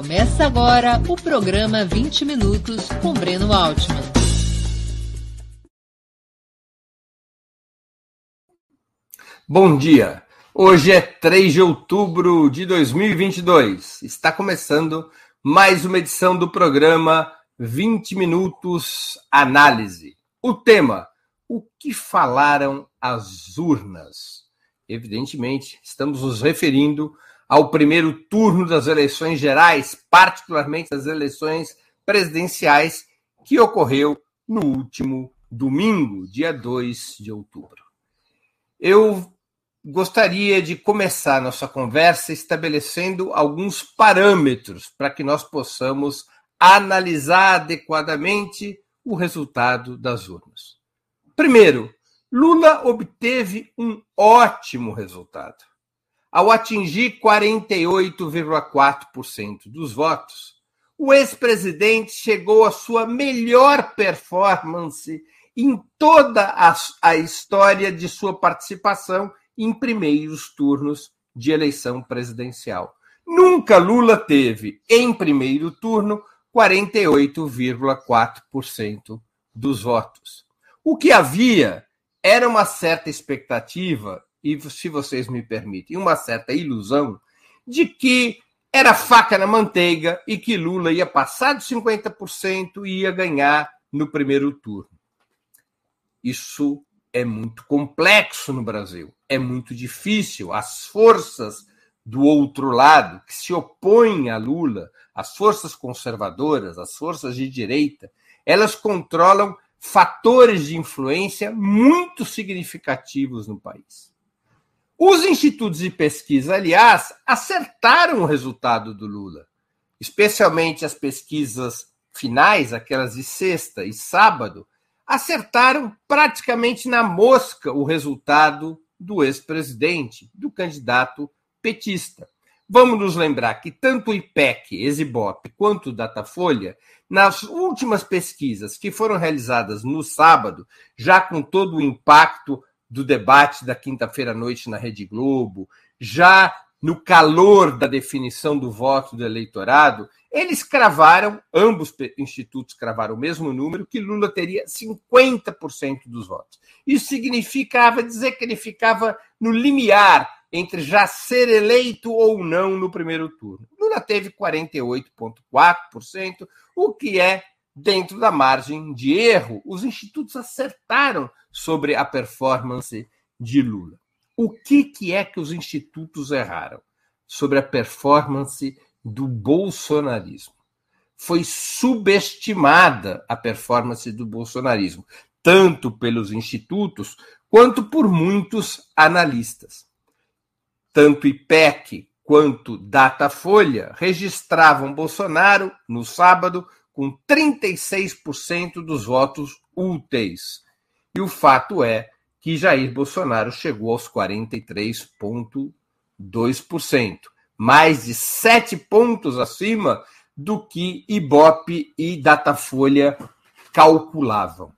Começa agora o programa 20 Minutos com Breno Altman. Bom dia. Hoje é 3 de outubro de 2022. Está começando mais uma edição do programa 20 Minutos Análise. O tema: O que falaram as urnas? Evidentemente, estamos nos referindo ao primeiro turno das eleições gerais, particularmente das eleições presidenciais, que ocorreu no último domingo, dia 2 de outubro. Eu gostaria de começar nossa conversa estabelecendo alguns parâmetros para que nós possamos analisar adequadamente o resultado das urnas. Primeiro, Lula obteve um ótimo resultado. Ao atingir 48,4% dos votos, o ex-presidente chegou à sua melhor performance em toda a, a, história de sua participação em primeiros turnos de eleição presidencial. Nunca Lula teve, em primeiro turno, 48,4% dos votos. O que havia era uma certa expectativa e se vocês me permitem, uma certa ilusão de que era faca na manteiga e que Lula ia passar de 50% e ia ganhar no primeiro turno. Isso é muito complexo no Brasil, é muito difícil. As forças do outro lado, que se opõem a Lula, as forças conservadoras, as forças de direita, elas controlam fatores de influência muito significativos no país. Os institutos de pesquisa, aliás, acertaram o resultado do Lula, especialmente as pesquisas finais, aquelas de sexta e sábado, acertaram praticamente na mosca o resultado do ex-presidente, do candidato petista. Vamos nos lembrar que tanto o IPEC, Exibop, quanto o Datafolha, nas últimas pesquisas que foram realizadas no sábado, já com todo o impacto do debate da quinta-feira à noite na Rede Globo, já no calor da definição do voto do eleitorado, eles cravaram, ambos institutos cravaram o mesmo número, que Lula teria 50% dos votos. Isso significava dizer que ele ficava no limiar entre já ser eleito ou não no primeiro turno. Lula teve 48,4%, o que é dentro da margem de erro. Os institutos acertaram sobre a performance de Lula. O que, que é que os institutos erraram sobre a performance do bolsonarismo? Foi subestimada a performance do bolsonarismo, tanto pelos institutos quanto por muitos analistas. Tanto IPEC quanto Datafolha registravam Bolsonaro no sábado com 36% dos votos úteis. E o fato é que Jair Bolsonaro chegou aos 43,2%, mais de sete pontos acima do que Ibope e Datafolha calculavam.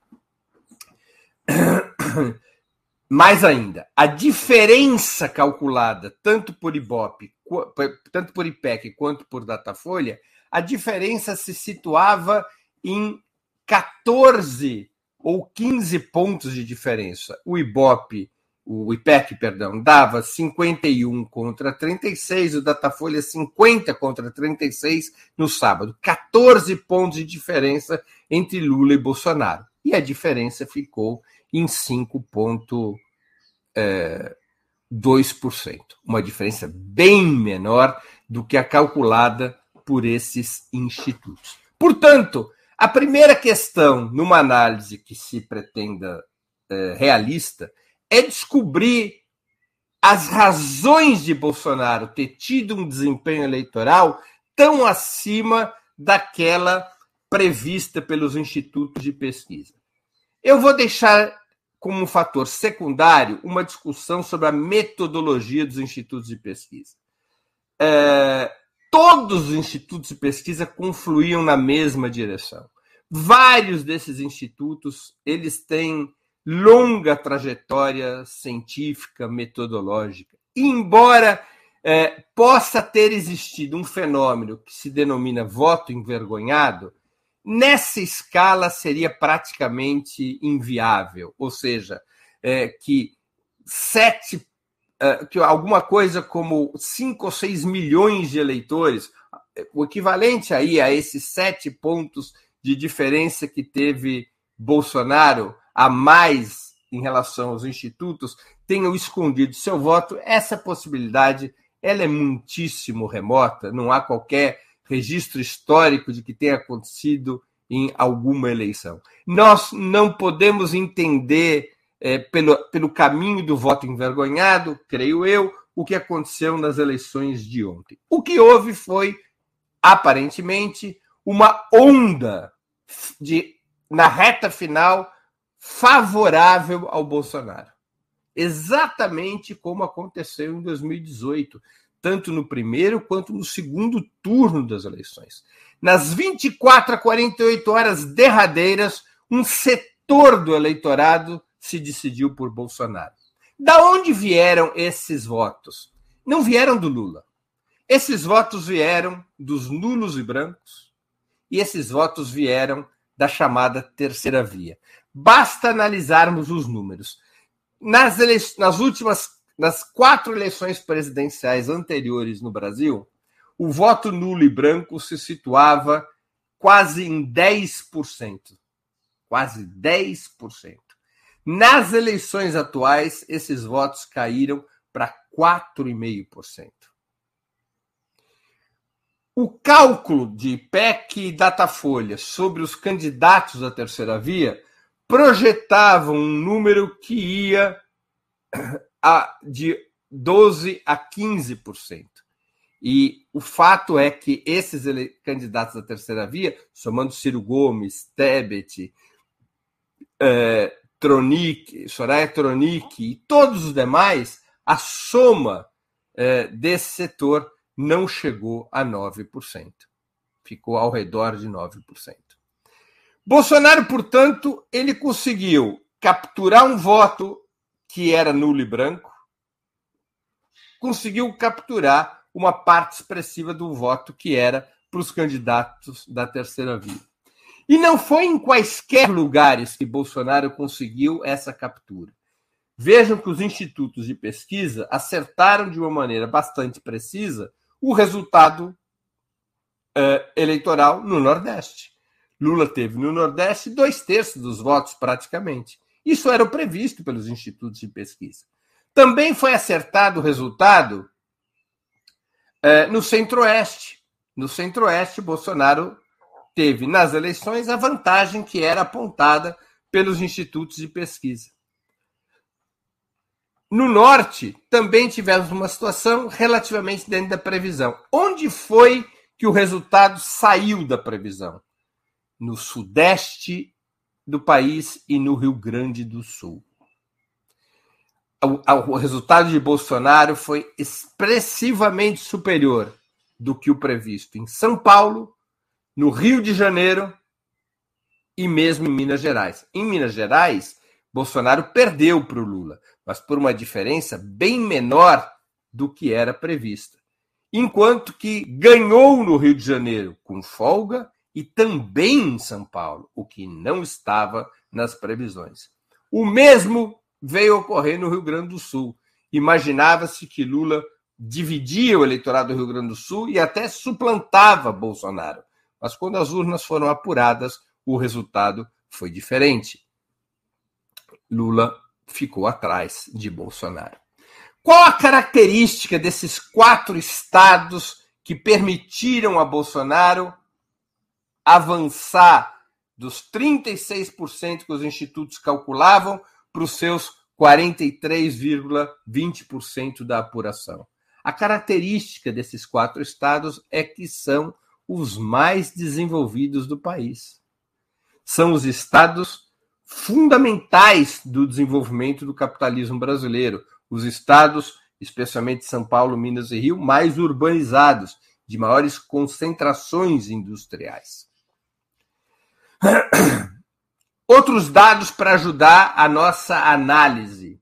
Mais ainda, a diferença calculada tanto por Ibope, tanto por IPEC quanto por Datafolha, a diferença se situava em 14 ou 15 pontos de diferença. O Ibope, o IPEC, perdão, dava 51 contra 36, o Datafolha 50 contra 36 no sábado. 14 pontos de diferença entre Lula e Bolsonaro. E a diferença ficou em 5,2%. É, uma diferença bem menor do que a calculada por esses institutos. Portanto, a primeira questão, numa análise que se pretenda é, realista, é descobrir as razões de Bolsonaro ter tido um desempenho eleitoral tão acima daquela prevista pelos institutos de pesquisa. Eu vou deixar como um fator secundário uma discussão sobre a metodologia dos institutos de pesquisa. É, todos os institutos de pesquisa confluíam na mesma direção. Vários desses institutos, eles têm longa trajetória científica, metodológica. embora é, possa ter existido um fenômeno que se denomina voto envergonhado, nessa escala seria praticamente inviável. Ou seja, é, que sete, que alguma coisa como cinco ou seis milhões de eleitores, o equivalente aí a esses sete pontos de diferença que teve Bolsonaro a mais em relação aos institutos, tenham escondido seu voto, essa possibilidade ela é muitíssimo remota, não há qualquer registro histórico de que tenha acontecido em alguma eleição. Nós não podemos entender é, pelo, pelo caminho do voto envergonhado, creio eu, o que aconteceu nas eleições de ontem. O que houve foi, aparentemente, uma onda de, na reta final favorável ao Bolsonaro exatamente como aconteceu em 2018, tanto no primeiro quanto no segundo turno das eleições. Nas 24 a 48 horas derradeiras, um setor do eleitorado se decidiu por Bolsonaro. Da onde vieram esses votos? Não vieram do Lula. Esses votos vieram dos nulos e brancos, e esses votos vieram da chamada terceira via. Basta analisarmos os números. Nas, ele... nas últimas, nas quatro eleições presidenciais anteriores no Brasil, o voto nulo e branco se situava quase em 10%. Quase 10%. Nas eleições atuais, esses votos caíram para 4,5%. O cálculo de PEC e Datafolha sobre os candidatos da terceira via projetavam um número que ia a, de 12% a 15%. E o fato é que esses candidatos da terceira via, somando Ciro Gomes, Tebet, é, Tronic, Soraya Tronic e todos os demais, a soma é, desse setor não chegou a 9%. Ficou ao redor de 9%. Bolsonaro, portanto, ele conseguiu capturar um voto que era nulo e branco, conseguiu capturar uma parte expressiva do voto que era para os candidatos da terceira via. E não foi em quaisquer lugares que Bolsonaro conseguiu essa captura. Vejam que os institutos de pesquisa acertaram de uma maneira bastante precisa o resultado uh, eleitoral no Nordeste. Lula teve no Nordeste dois terços dos votos, praticamente. Isso era o previsto pelos institutos de pesquisa. Também foi acertado o resultado é, no Centro-Oeste. No Centro-Oeste, Bolsonaro teve nas eleições a vantagem que era apontada pelos institutos de pesquisa. No Norte, também tivemos uma situação relativamente dentro da previsão. Onde foi que o resultado saiu da previsão? no sudeste do país e no Rio Grande do Sul. O, resultado de Bolsonaro foi expressivamente superior do que o previsto em São Paulo, no Rio de Janeiro e mesmo em Minas Gerais. Em Minas Gerais, Bolsonaro perdeu para o Lula, mas por uma diferença bem menor do que era prevista. Enquanto que ganhou no Rio de Janeiro com folga e também em São Paulo, o que não estava nas previsões. O mesmo veio ocorrer no Rio Grande do Sul. Imaginava-se que Lula dividia o eleitorado do Rio Grande do Sul e até suplantava Bolsonaro. Mas quando as urnas foram apuradas, o resultado foi diferente. Lula ficou atrás de Bolsonaro. Qual a característica desses quatro estados que permitiram a Bolsonaro avançar dos 36% que os institutos calculavam para os seus 43,20% da apuração. A característica desses quatro estados é que são os mais desenvolvidos do país. São os estados fundamentais do desenvolvimento do capitalismo brasileiro, os estados, especialmente São Paulo, Minas e Rio, mais urbanizados, de maiores concentrações industriais. Outros dados para ajudar a nossa análise.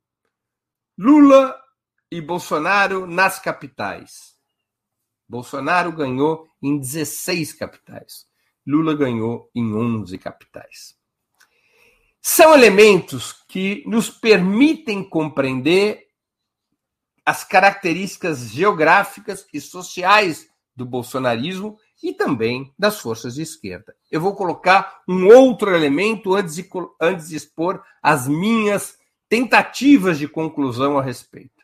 Lula e Bolsonaro nas capitais. Bolsonaro ganhou em 16 capitais. Lula ganhou em 11 capitais. São elementos que nos permitem compreender as características geográficas e sociais do bolsonarismo e também das forças de esquerda. Eu vou colocar um outro elemento antes de, antes de expor as minhas tentativas de conclusão a respeito.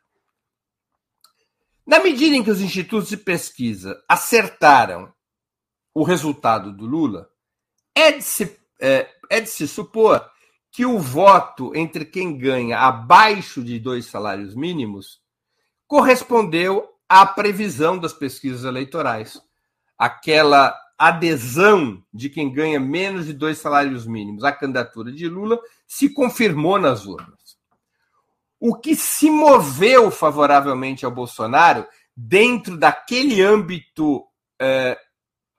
Na medida em que os institutos de pesquisa acertaram o resultado do Lula, é de se, é, é de se supor que o voto entre quem ganha abaixo de dois salários mínimos correspondeu à previsão das pesquisas eleitorais. Aquela adesão de quem ganha menos de dois salários mínimos à candidatura de Lula se confirmou nas urnas. O que se moveu favoravelmente ao Bolsonaro, dentro daquele âmbito eh,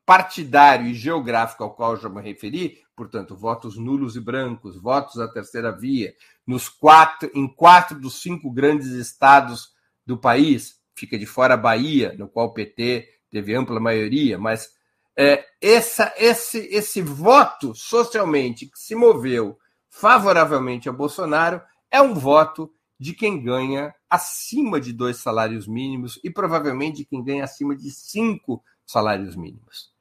partidário e geográfico ao qual já me referi, portanto, votos nulos e brancos, votos da terceira via, nos quatro, em quatro dos cinco grandes estados do país, fica de fora a Bahia, no qual o PT teve ampla maioria, mas é, essa, esse, esse voto socialmente que se moveu favoravelmente a Bolsonaro é um voto de quem ganha acima de dois salários mínimos e provavelmente de quem ganha acima de cinco salários mínimos.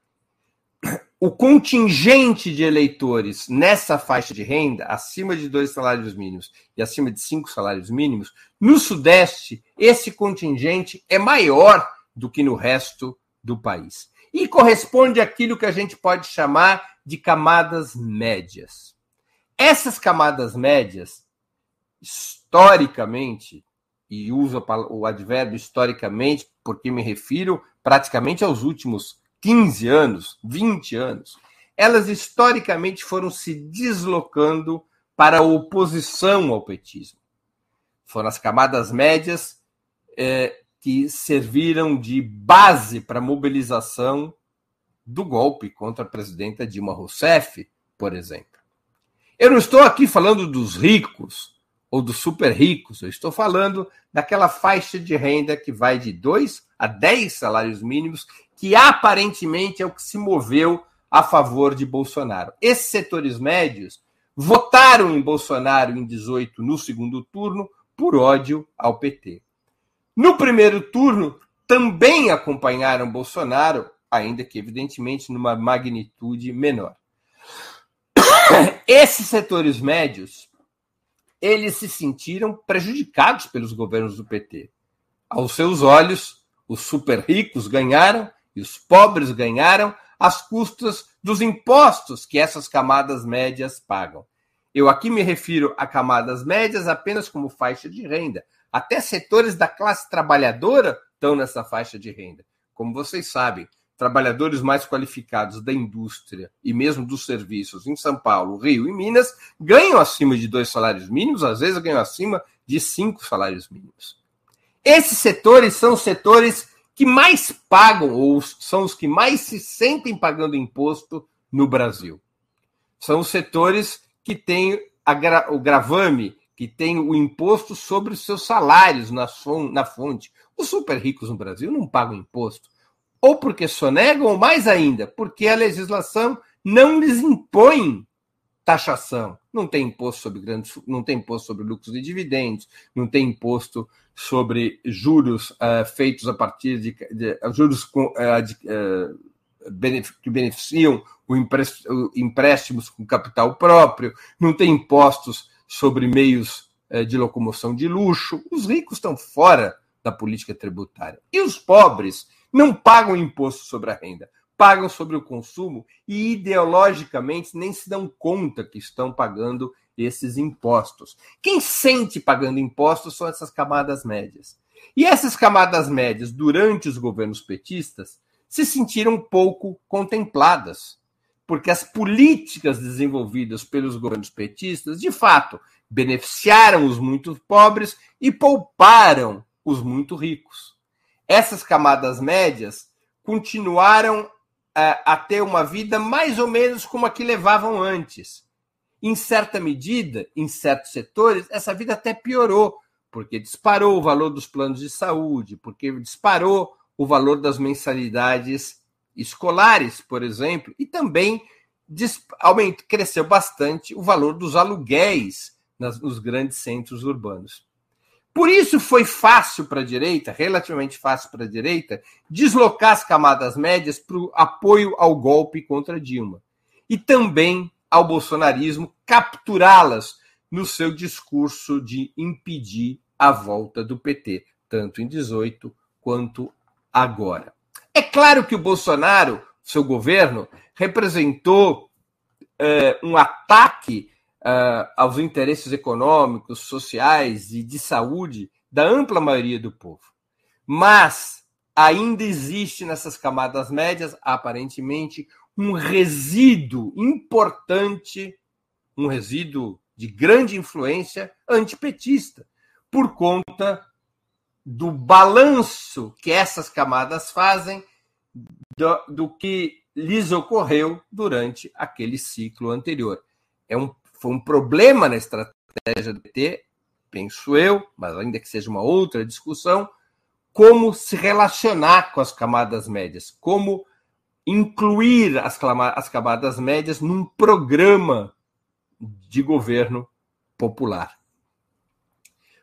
O contingente de eleitores nessa faixa de renda, acima de dois salários mínimos e acima de cinco salários mínimos, no Sudeste, esse contingente é maior do que no resto do país. E corresponde àquilo que a gente pode chamar de camadas médias. Essas camadas médias, historicamente, e uso o advérbio historicamente porque me refiro praticamente aos últimos 15 anos, 20 anos, elas historicamente foram se deslocando para a oposição ao petismo. Foram as camadas médias é, que serviram de base para a mobilização do golpe contra a presidenta Dilma Rousseff, por exemplo. Eu não estou aqui falando dos ricos ou dos super ricos, eu estou falando daquela faixa de renda que vai de 2 a 10 salários mínimos que aparentemente é o que se moveu a favor de Bolsonaro. Esses setores médios votaram em Bolsonaro em 18 no segundo turno por ódio ao PT. No primeiro turno, também acompanharam Bolsonaro, ainda que evidentemente numa magnitude menor. Esses setores médios, eles se sentiram prejudicados pelos governos do PT. Aos seus olhos, os super ricos ganharam e os pobres ganharam às custas dos impostos que essas camadas médias pagam. Eu aqui me refiro a camadas médias apenas como faixa de renda. Até setores da classe trabalhadora estão nessa faixa de renda. Como vocês sabem, trabalhadores mais qualificados da indústria e mesmo dos serviços em São Paulo, Rio e Minas ganham acima de dois salários mínimos, às vezes ganham acima de cinco salários mínimos. Esses setores são setores que mais pagam, ou são os que mais se sentem pagando imposto no Brasil. São os setores que têm gra o gravame, que tem o imposto sobre os seus salários na, na fonte. Os super ricos no Brasil não pagam imposto. Ou porque sonegam, ou mais ainda, porque a legislação não lhes impõe taxação. Não tem imposto sobre grandes, não tem imposto sobre lucros e dividendos, não tem imposto sobre juros uh, feitos a partir de, de juros com, uh, de, uh, que beneficiam o empréstimos com capital próprio, não tem impostos sobre meios de locomoção de luxo. Os ricos estão fora da política tributária. E os pobres não pagam imposto sobre a renda, pagam sobre o consumo e ideologicamente nem se dão conta que estão pagando esses impostos. Quem sente pagando impostos são essas camadas médias. E essas camadas médias, durante os governos petistas, se sentiram pouco contempladas, porque as políticas desenvolvidas pelos governos petistas, de fato, beneficiaram os muito pobres e pouparam os muito ricos. Essas camadas médias continuaram uh, a ter uma vida mais ou menos como a que levavam antes em certa medida, em certos setores, essa vida até piorou, porque disparou o valor dos planos de saúde, porque disparou o valor das mensalidades escolares, por exemplo, e também cresceu bastante o valor dos aluguéis nos grandes centros urbanos. Por isso foi fácil para a direita, relativamente fácil para a direita, deslocar as camadas médias para o apoio ao golpe contra Dilma. E também ao bolsonarismo capturá-las no seu discurso de impedir a volta do PT, tanto em 18 quanto agora. É claro que o Bolsonaro, seu governo, representou uh, um ataque uh, aos interesses econômicos, sociais e de saúde da ampla maioria do povo. Mas ainda existe nessas camadas médias, aparentemente, um resíduo importante, um resíduo de grande influência antipetista, por conta do balanço que essas camadas fazem do, do que lhes ocorreu durante aquele ciclo anterior. É um, foi um problema na estratégia do PT, penso eu, mas ainda que seja uma outra discussão, como se relacionar com as camadas médias, como incluir as, as camadas médias num programa de governo popular.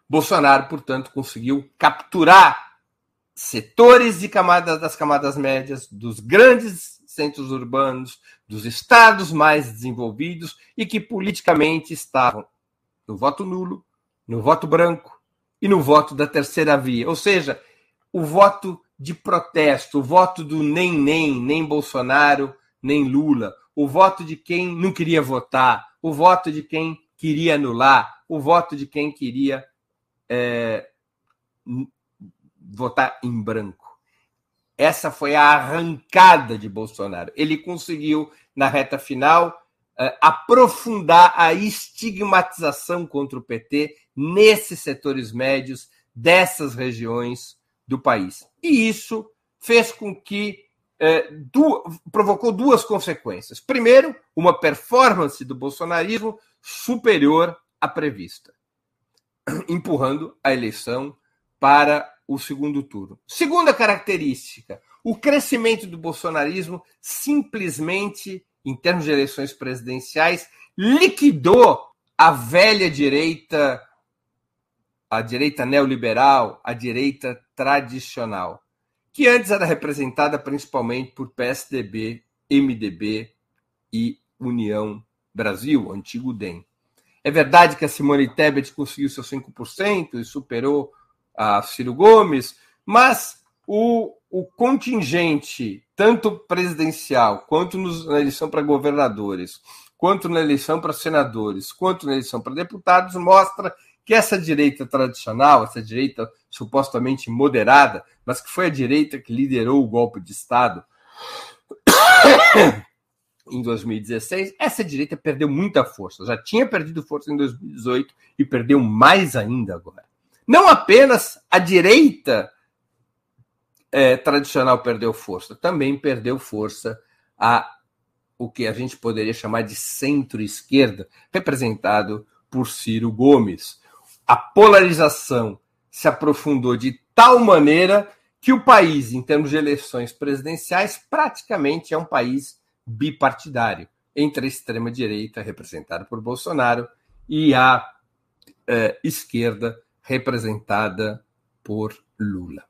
Bolsonaro, portanto, conseguiu capturar setores de camadas das camadas médias, dos grandes centros urbanos, dos estados mais desenvolvidos e que politicamente estavam no voto nulo, no voto branco e no voto da terceira via, ou seja, o voto de protesto, o voto do nem nem, nem Bolsonaro, nem Lula, o voto de quem não queria votar, o voto de quem queria anular, o voto de quem queria é, votar em branco. Essa foi a arrancada de Bolsonaro. Ele conseguiu, na reta final, é, aprofundar a estigmatização contra o PT nesses setores médios dessas regiões do país. E isso fez com que é, du provocou duas consequências. Primeiro, uma performance do bolsonarismo superior à prevista, empurrando a eleição para o segundo turno. Segunda característica, o crescimento do bolsonarismo simplesmente, em termos de eleições presidenciais, liquidou a velha direita a direita neoliberal, a direita tradicional, que antes era representada principalmente por PSDB, MDB e União Brasil, antigo DEM. É verdade que a Simone Tebet conseguiu seus 5% e superou a Ciro Gomes, mas o, o contingente, tanto presidencial, quanto nos, na eleição para governadores, quanto na eleição para senadores, quanto na eleição para deputados, mostra que essa direita tradicional, essa direita supostamente moderada, mas que foi a direita que liderou o golpe de Estado em 2016, essa direita perdeu muita força. Já tinha perdido força em 2018 e perdeu mais ainda agora. Não apenas a direita é, tradicional perdeu força, também perdeu força a o que a gente poderia chamar de centro-esquerda, representado por Ciro Gomes. A polarização se aprofundou de tal maneira que o país, em termos de eleições presidenciais, praticamente é um país bipartidário entre a extrema-direita, representada por Bolsonaro, e a eh, esquerda, representada por Lula.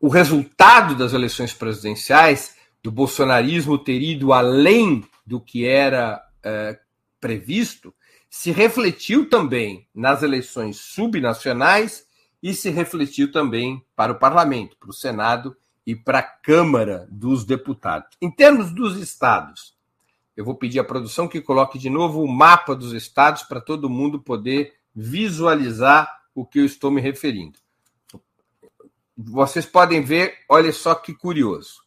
O resultado das eleições presidenciais do bolsonarismo ter ido além do que era eh, previsto se refletiu também nas eleições subnacionais e se refletiu também para o parlamento, para o Senado e para a Câmara dos Deputados. Em termos dos estados, eu vou pedir à produção que coloque de novo o mapa dos estados para todo mundo poder visualizar o que eu estou me referindo. Vocês podem ver, olha só que curioso.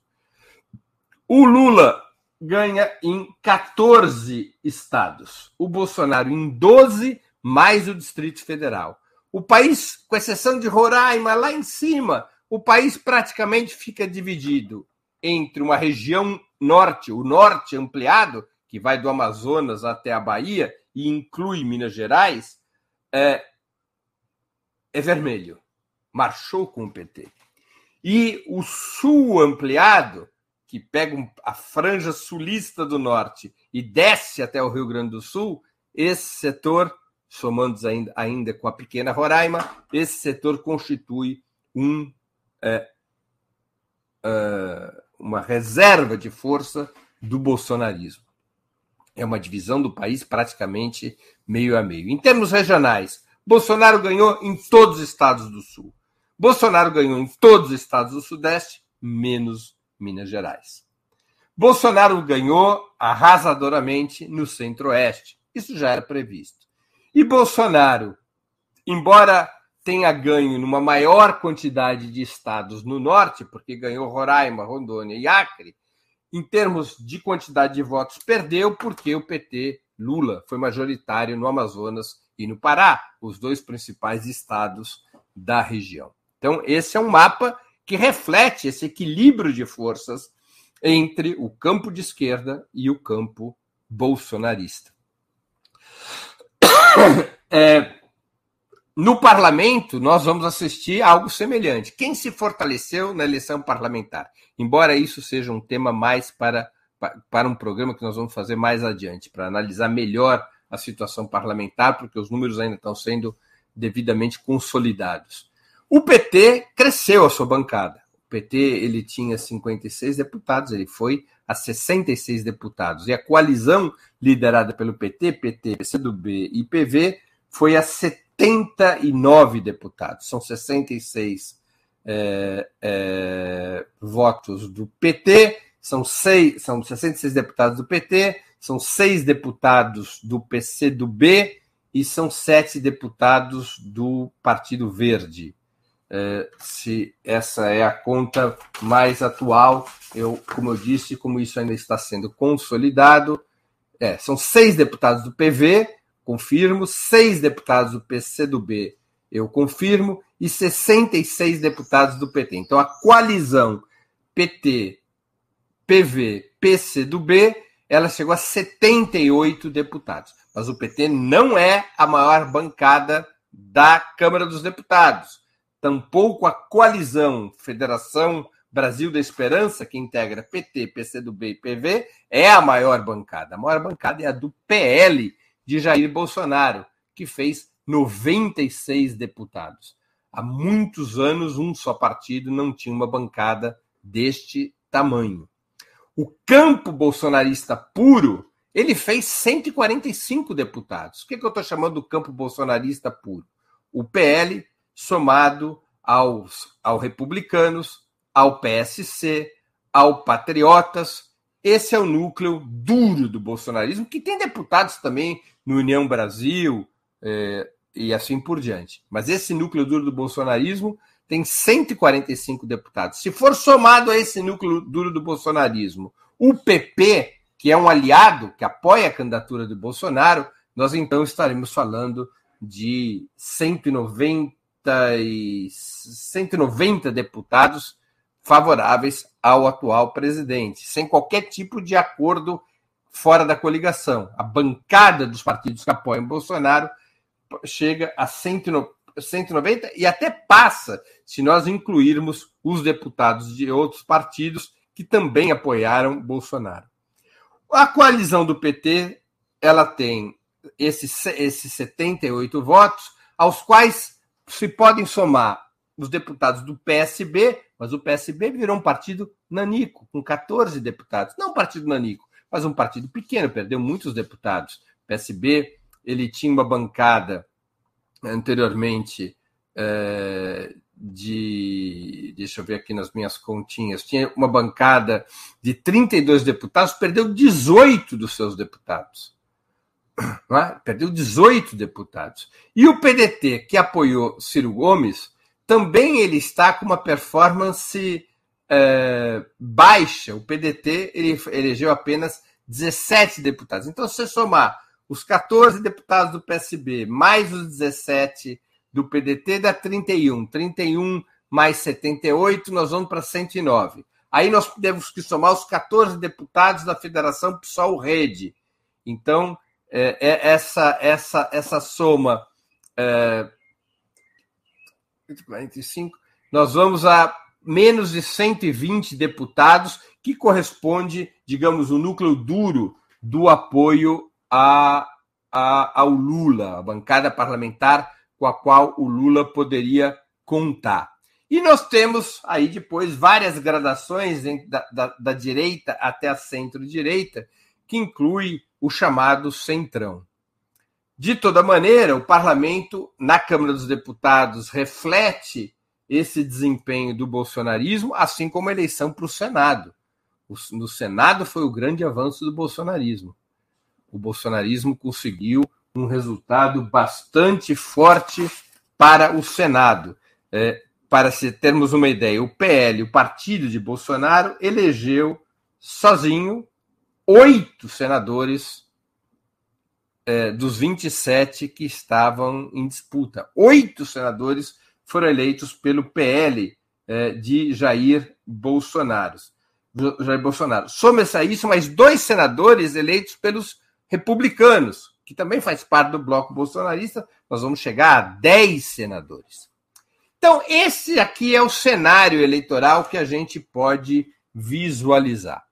O Lula ganha em 14 estados. O Bolsonaro em 12, mais o Distrito Federal. O país, com exceção de Roraima, lá em cima, o país praticamente fica dividido entre uma região norte, o norte ampliado, que vai do Amazonas até a Bahia e inclui Minas Gerais, é, é vermelho, marchou com o PT. E o Sul ampliado, que pega a franja sulista do norte e desce até o Rio Grande do Sul, esse setor, somando ainda, ainda com a pequena Roraima, esse setor constitui um, é, é, uma reserva de força do bolsonarismo. É uma divisão do país praticamente meio a meio. Em termos regionais, Bolsonaro ganhou em todos os estados do Sul. Bolsonaro ganhou em todos os estados do Sudeste, menos Minas Gerais. Bolsonaro ganhou arrasadoramente no Centro-Oeste. Isso já era previsto. E Bolsonaro, embora tenha ganho numa maior quantidade de estados no norte, porque ganhou Roraima, Rondônia e Acre, em termos de quantidade de votos, perdeu porque o PT, Lula, foi majoritário no Amazonas e no Pará, os dois principais estados da região. Então, esse é um mapa que reflete esse equilíbrio de forças entre o campo de esquerda e o campo bolsonarista. É, no parlamento, nós vamos assistir algo semelhante. Quem se fortaleceu na eleição parlamentar? Embora isso seja um tema mais para, para um programa que nós vamos fazer mais adiante, para analisar melhor a situação parlamentar, porque os números ainda estão sendo devidamente consolidados. O PT cresceu a sua bancada. O PT ele tinha 56 deputados, ele foi a 66 deputados. E a coalizão liderada pelo PT, PT, PCdoB e PV foi a 79 deputados. São 66 é, é, votos do PT, são, seis, são 66 deputados do PT, são seis deputados do PC do B e são sete deputados do Partido Verde. É, se essa é a conta mais atual, eu, como eu disse, como isso ainda está sendo consolidado, é, são seis deputados do PV, confirmo, seis deputados do PC do B, eu confirmo, e 66 deputados do PT. Então, a coalizão PT, PV, PC do B, ela chegou a 78 deputados. Mas o PT não é a maior bancada da Câmara dos Deputados. Tampouco a coalizão Federação Brasil da Esperança, que integra PT, PCdoB e PV, é a maior bancada. A maior bancada é a do PL de Jair Bolsonaro, que fez 96 deputados. Há muitos anos, um só partido não tinha uma bancada deste tamanho. O campo bolsonarista puro, ele fez 145 deputados. O que, é que eu estou chamando do campo bolsonarista puro? O PL somado aos, aos republicanos, ao PSC, ao Patriotas. Esse é o núcleo duro do bolsonarismo, que tem deputados também no União Brasil, é, e assim por diante. Mas esse núcleo duro do bolsonarismo tem 145 deputados. Se for somado a esse núcleo duro do bolsonarismo, o PP, que é um aliado que apoia a candidatura do Bolsonaro, nós então estaremos falando de 190, e 190 deputados favoráveis ao atual presidente, sem qualquer tipo de acordo fora da coligação. A bancada dos partidos que apoiam Bolsonaro chega a 190 e até passa se nós incluirmos os deputados de outros partidos que também apoiaram Bolsonaro. A coalizão do PT ela tem esses, esses 78 votos, aos quais se podem somar os deputados do PSB, mas o PSB virou um partido nanico, com 14 deputados. Não um partido nanico, mas um partido pequeno, perdeu muitos deputados. O PSB ele tinha uma bancada anteriormente é, de. Deixa eu ver aqui nas minhas continhas. Tinha uma bancada de 32 deputados, perdeu 18 dos seus deputados. É? Perdeu 18 deputados. E o PDT, que apoiou Ciro Gomes, também ele está com uma performance é, baixa. O PDT ele elegeu apenas 17 deputados. Então, se você somar os 14 deputados do PSB, mais os 17 do PDT, dá 31. 31 mais 78, nós vamos para 109. Aí nós temos que somar os 14 deputados da Federação PSOL Rede. Então, é, é essa, essa, essa soma é, 145, nós vamos a menos de 120 deputados, que corresponde, digamos, o núcleo duro do apoio a, a, ao Lula, a bancada parlamentar com a qual o Lula poderia contar. E nós temos aí depois várias gradações da, da, da direita até a centro-direita, que inclui o chamado centrão. De toda maneira, o parlamento, na Câmara dos Deputados, reflete esse desempenho do bolsonarismo, assim como a eleição para o Senado. No Senado foi o grande avanço do bolsonarismo. O bolsonarismo conseguiu um resultado bastante forte para o Senado. É, para termos uma ideia, o PL, o partido de Bolsonaro, elegeu sozinho oito senadores é, dos 27 que estavam em disputa. Oito senadores foram eleitos pelo PL é, de Jair Bolsonaro. Jair Bolsonaro. Soma-se a isso mais dois senadores eleitos pelos republicanos, que também faz parte do bloco bolsonarista. Nós vamos chegar a 10 senadores. Então, esse aqui é o cenário eleitoral que a gente pode visualizar.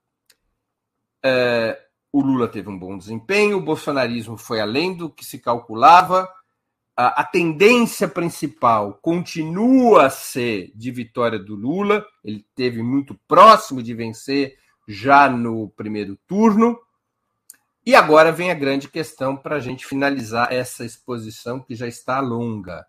É, o Lula teve um bom desempenho, o bolsonarismo foi além do que se calculava. A, a tendência principal continua a ser de vitória do Lula. Ele teve muito próximo de vencer já no primeiro turno. E agora vem a grande questão para a gente finalizar essa exposição que já está longa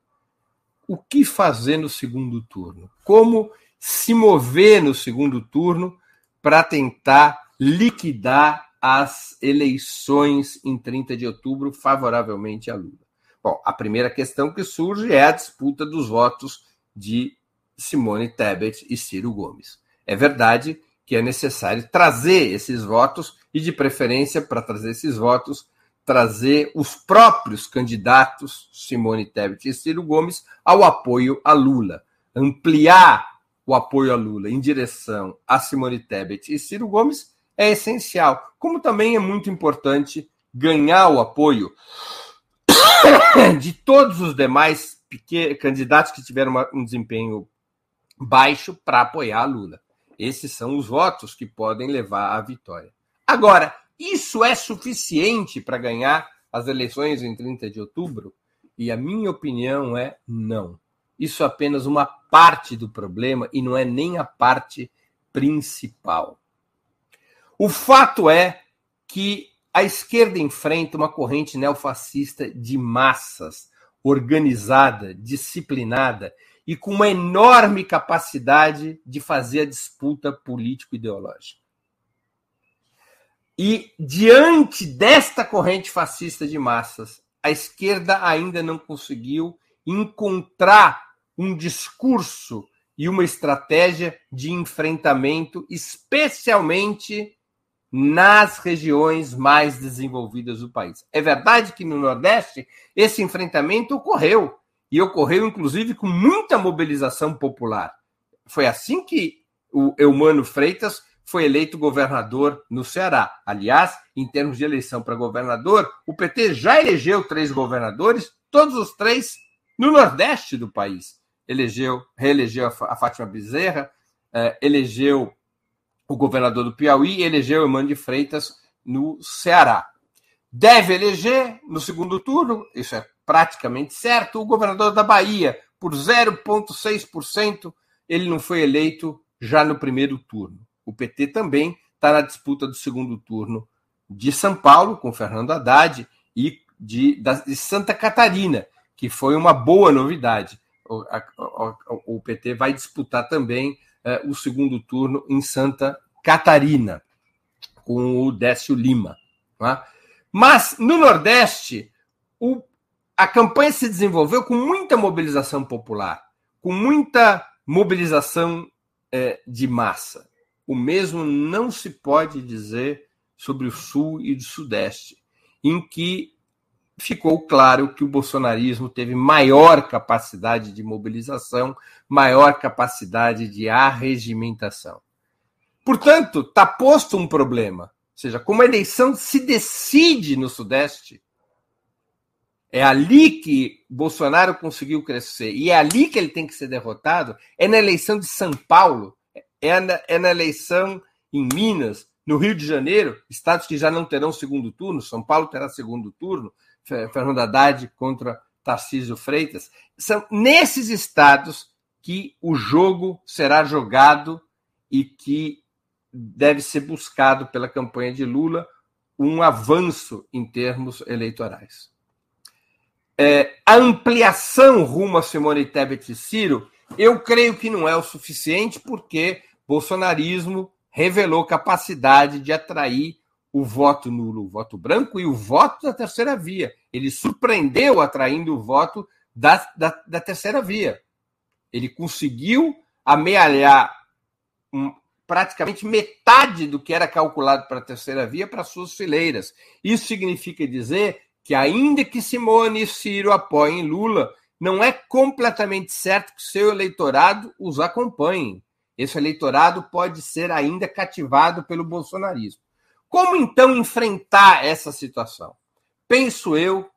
o que fazer no segundo turno? Como se mover no segundo turno para tentar liquidar as eleições em 30 de outubro favoravelmente a Lula? Bom, a primeira questão que surge é a disputa dos votos de Simone Tebet e Ciro Gomes. É verdade que é necessário trazer esses votos e, de preferência, para trazer esses votos, trazer os próprios candidatos, Simone Tebet e Ciro Gomes, ao apoio a Lula. Ampliar o apoio a Lula em direção a Simone Tebet e Ciro Gomes é essencial. Como também é muito importante ganhar o apoio de todos os demais candidatos que tiveram um desempenho baixo para apoiar a Lula. Esses são os votos que podem levar à vitória. Agora, isso é suficiente para ganhar as eleições em 30 de outubro? E a minha opinião é não. Isso é apenas uma parte do problema e não é nem a parte principal. O fato é que a esquerda enfrenta uma corrente neofascista de massas, organizada, disciplinada e com uma enorme capacidade de fazer a disputa político-ideológica. E diante desta corrente fascista de massas, a esquerda ainda não conseguiu encontrar um discurso e uma estratégia de enfrentamento, especialmente nas regiões mais desenvolvidas do país. É verdade que no Nordeste esse enfrentamento ocorreu, e ocorreu inclusive com muita mobilização popular. Foi assim que o Eumano Freitas foi eleito governador no Ceará. Aliás, em termos de eleição para governador, o PT já elegeu três governadores, todos os três no Nordeste do país. Elegeu, reelegeu a Fátima Bezerra, eh, elegeu o governador do Piauí elegeu Emmanuel de Freitas no Ceará. Deve eleger no segundo turno, isso é praticamente certo, o governador da Bahia, por 0,6%, ele não foi eleito já no primeiro turno. O PT também está na disputa do segundo turno de São Paulo, com Fernando Haddad, e de, de Santa Catarina, que foi uma boa novidade. O, a, o PT vai disputar também é, o segundo turno em Santa Catarina, com o Décio Lima. É? Mas no Nordeste, o, a campanha se desenvolveu com muita mobilização popular, com muita mobilização é, de massa. O mesmo não se pode dizer sobre o Sul e o Sudeste, em que ficou claro que o bolsonarismo teve maior capacidade de mobilização, maior capacidade de arregimentação. Portanto, está posto um problema. Ou seja, como a eleição se decide no Sudeste, é ali que Bolsonaro conseguiu crescer. E é ali que ele tem que ser derrotado, é na eleição de São Paulo, é na, é na eleição em Minas, no Rio de Janeiro, estados que já não terão segundo turno, São Paulo terá segundo turno, Fernando Haddad contra Tarcísio Freitas. São nesses estados que o jogo será jogado e que deve ser buscado pela campanha de Lula um avanço em termos eleitorais. É, a ampliação rumo a Simone Tebet e Ciro, eu creio que não é o suficiente, porque bolsonarismo revelou capacidade de atrair o voto nulo, o voto branco e o voto da terceira via. Ele surpreendeu atraindo o voto da, da, da terceira via. Ele conseguiu amealhar um, praticamente metade do que era calculado para a terceira via para suas fileiras. Isso significa dizer que, ainda que Simone e Ciro apoiem Lula, não é completamente certo que seu eleitorado os acompanhe. Esse eleitorado pode ser ainda cativado pelo bolsonarismo. Como então enfrentar essa situação? Penso eu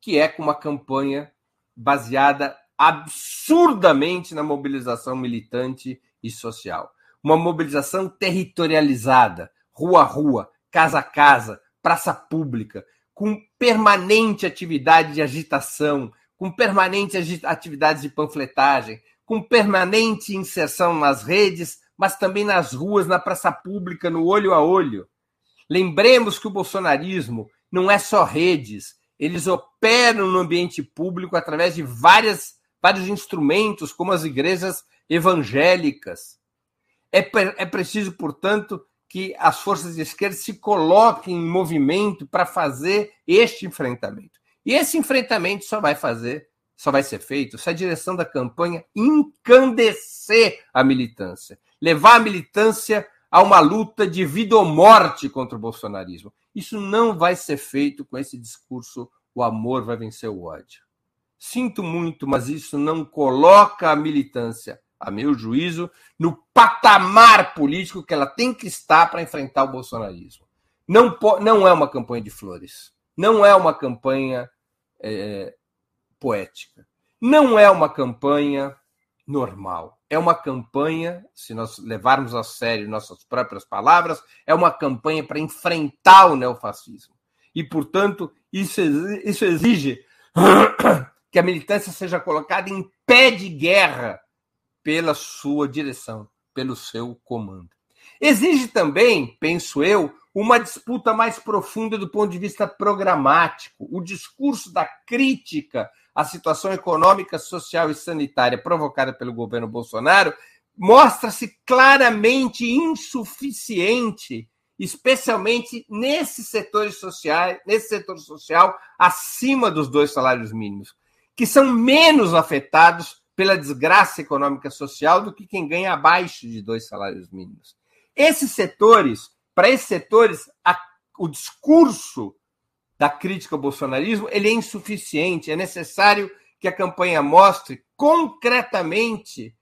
que é com uma campanha baseada absurdamente na mobilização militante e social. Uma mobilização territorializada, rua a rua, casa a casa, praça pública, com permanente atividade de agitação, com permanente atividade de panfletagem, com permanente inserção nas redes, mas também nas ruas, na praça pública, no olho a olho. Lembremos que o bolsonarismo não é só redes, eles operam no ambiente público através de várias, vários instrumentos, como as igrejas evangélicas. É, é preciso, portanto, que as forças de esquerda se coloquem em movimento para fazer este enfrentamento. E esse enfrentamento só vai fazer só vai ser feito se a direção da campanha encandecer a militância, levar a militância a uma luta de vida ou morte contra o bolsonarismo. Isso não vai ser feito com esse discurso: o amor vai vencer o ódio. Sinto muito, mas isso não coloca a militância, a meu juízo, no patamar político que ela tem que estar para enfrentar o bolsonarismo. Não, não é uma campanha de flores, não é uma campanha é, poética. Não é uma campanha normal. É uma campanha, se nós levarmos a sério nossas próprias palavras, é uma campanha para enfrentar o neofascismo. E, portanto, isso, isso exige que a militância seja colocada em pé de guerra pela sua direção, pelo seu comando. Exige também, penso eu, uma disputa mais profunda do ponto de vista programático. O discurso da crítica a situação econômica, social e sanitária provocada pelo governo Bolsonaro mostra-se claramente insuficiente, especialmente nesses setores sociais, nesse setor social acima dos dois salários mínimos, que são menos afetados pela desgraça econômica social do que quem ganha abaixo de dois salários mínimos. Esses setores, para esses setores, a, o discurso da crítica ao bolsonarismo, ele é insuficiente. É necessário que a campanha mostre concretamente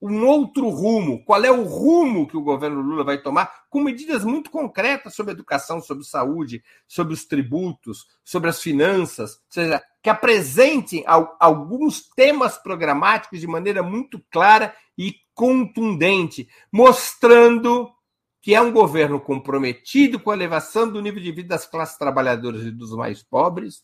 um outro rumo. Qual é o rumo que o governo Lula vai tomar, com medidas muito concretas sobre educação, sobre saúde, sobre os tributos, sobre as finanças, ou seja, que apresentem alguns temas programáticos de maneira muito clara e contundente, mostrando que é um governo comprometido com a elevação do nível de vida das classes trabalhadoras e dos mais pobres,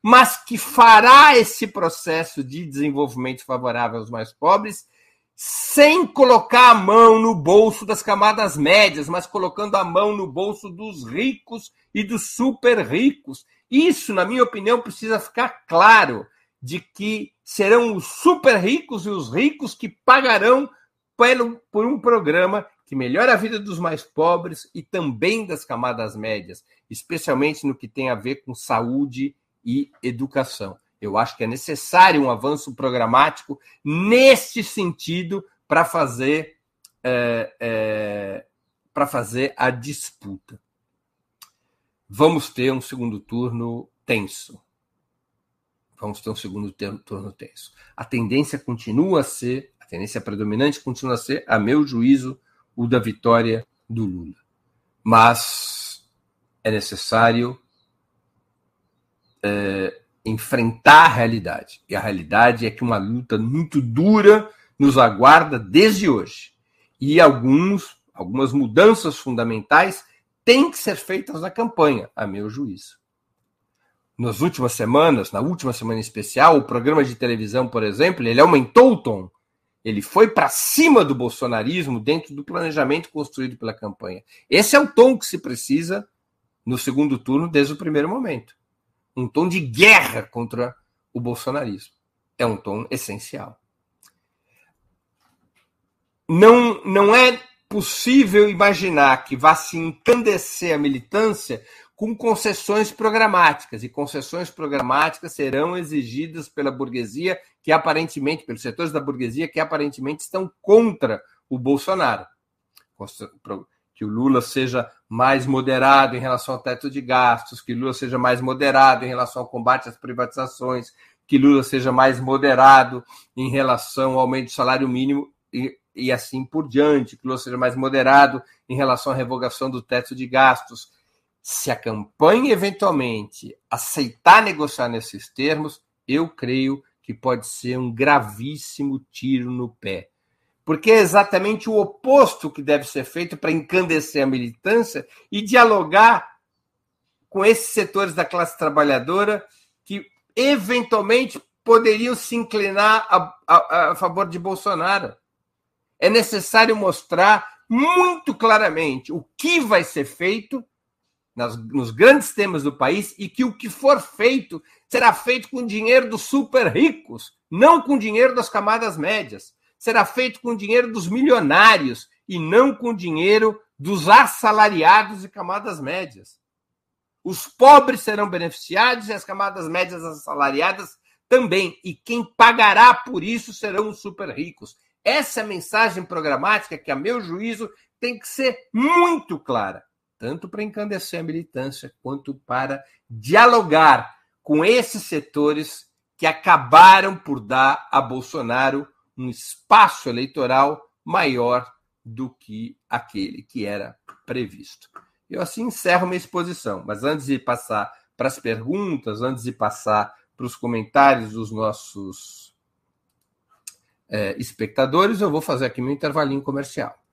mas que fará esse processo de desenvolvimento favorável aos mais pobres sem colocar a mão no bolso das camadas médias, mas colocando a mão no bolso dos ricos e dos super ricos. Isso, na minha opinião, precisa ficar claro de que serão os super ricos e os ricos que pagarão por um programa que melhora a vida dos mais pobres e também das camadas médias, especialmente no que tem a ver com saúde e educação. Eu acho que é necessário um avanço programático neste sentido para fazer é, é, para fazer a disputa. Vamos ter um segundo turno tenso. Vamos ter um segundo turno tenso. A tendência continua a ser, a tendência predominante continua a ser, a meu juízo, o da vitória do Lula. Mas é necessário é, enfrentar a realidade. E a realidade é que uma luta muito dura nos aguarda desde hoje. E alguns, algumas mudanças fundamentais têm que ser feitas na campanha, a meu juízo. Nas últimas semanas, na última semana especial, o programa de televisão, por exemplo, ele aumentou o tom. Ele foi para cima do bolsonarismo dentro do planejamento construído pela campanha. Esse é o tom que se precisa no segundo turno desde o primeiro momento. Um tom de guerra contra o bolsonarismo. É um tom essencial não, não é possível imaginar que vá se encandecer a militância com concessões programáticas, e concessões programáticas serão exigidas pela burguesia, que aparentemente, pelos setores da burguesia, que aparentemente estão contra o Bolsonaro. Que o Lula seja mais moderado em relação ao teto de gastos, que Lula seja mais moderado em relação ao combate às privatizações, que Lula seja mais moderado em relação ao aumento do salário mínimo e assim por diante, que Lula seja mais moderado em relação à revogação do teto de gastos. Se a campanha eventualmente aceitar negociar nesses termos, eu creio que pode ser um gravíssimo tiro no pé. Porque é exatamente o oposto que deve ser feito para encandecer a militância e dialogar com esses setores da classe trabalhadora que eventualmente poderiam se inclinar a, a, a favor de Bolsonaro é necessário mostrar muito claramente o que vai ser feito nas, nos grandes temas do país e que o que for feito será feito com dinheiro dos super ricos, não com dinheiro das camadas médias. Será feito com dinheiro dos milionários e não com dinheiro dos assalariados e camadas médias. Os pobres serão beneficiados e as camadas médias assalariadas também. E quem pagará por isso serão os super ricos. Essa é mensagem programática que, a meu juízo, tem que ser muito clara, tanto para encandecer a militância quanto para dialogar com esses setores que acabaram por dar a Bolsonaro um espaço eleitoral maior do que aquele que era previsto. Eu assim encerro minha exposição, mas antes de passar para as perguntas, antes de passar para os comentários dos nossos é, espectadores, eu vou fazer aqui meu intervalinho comercial.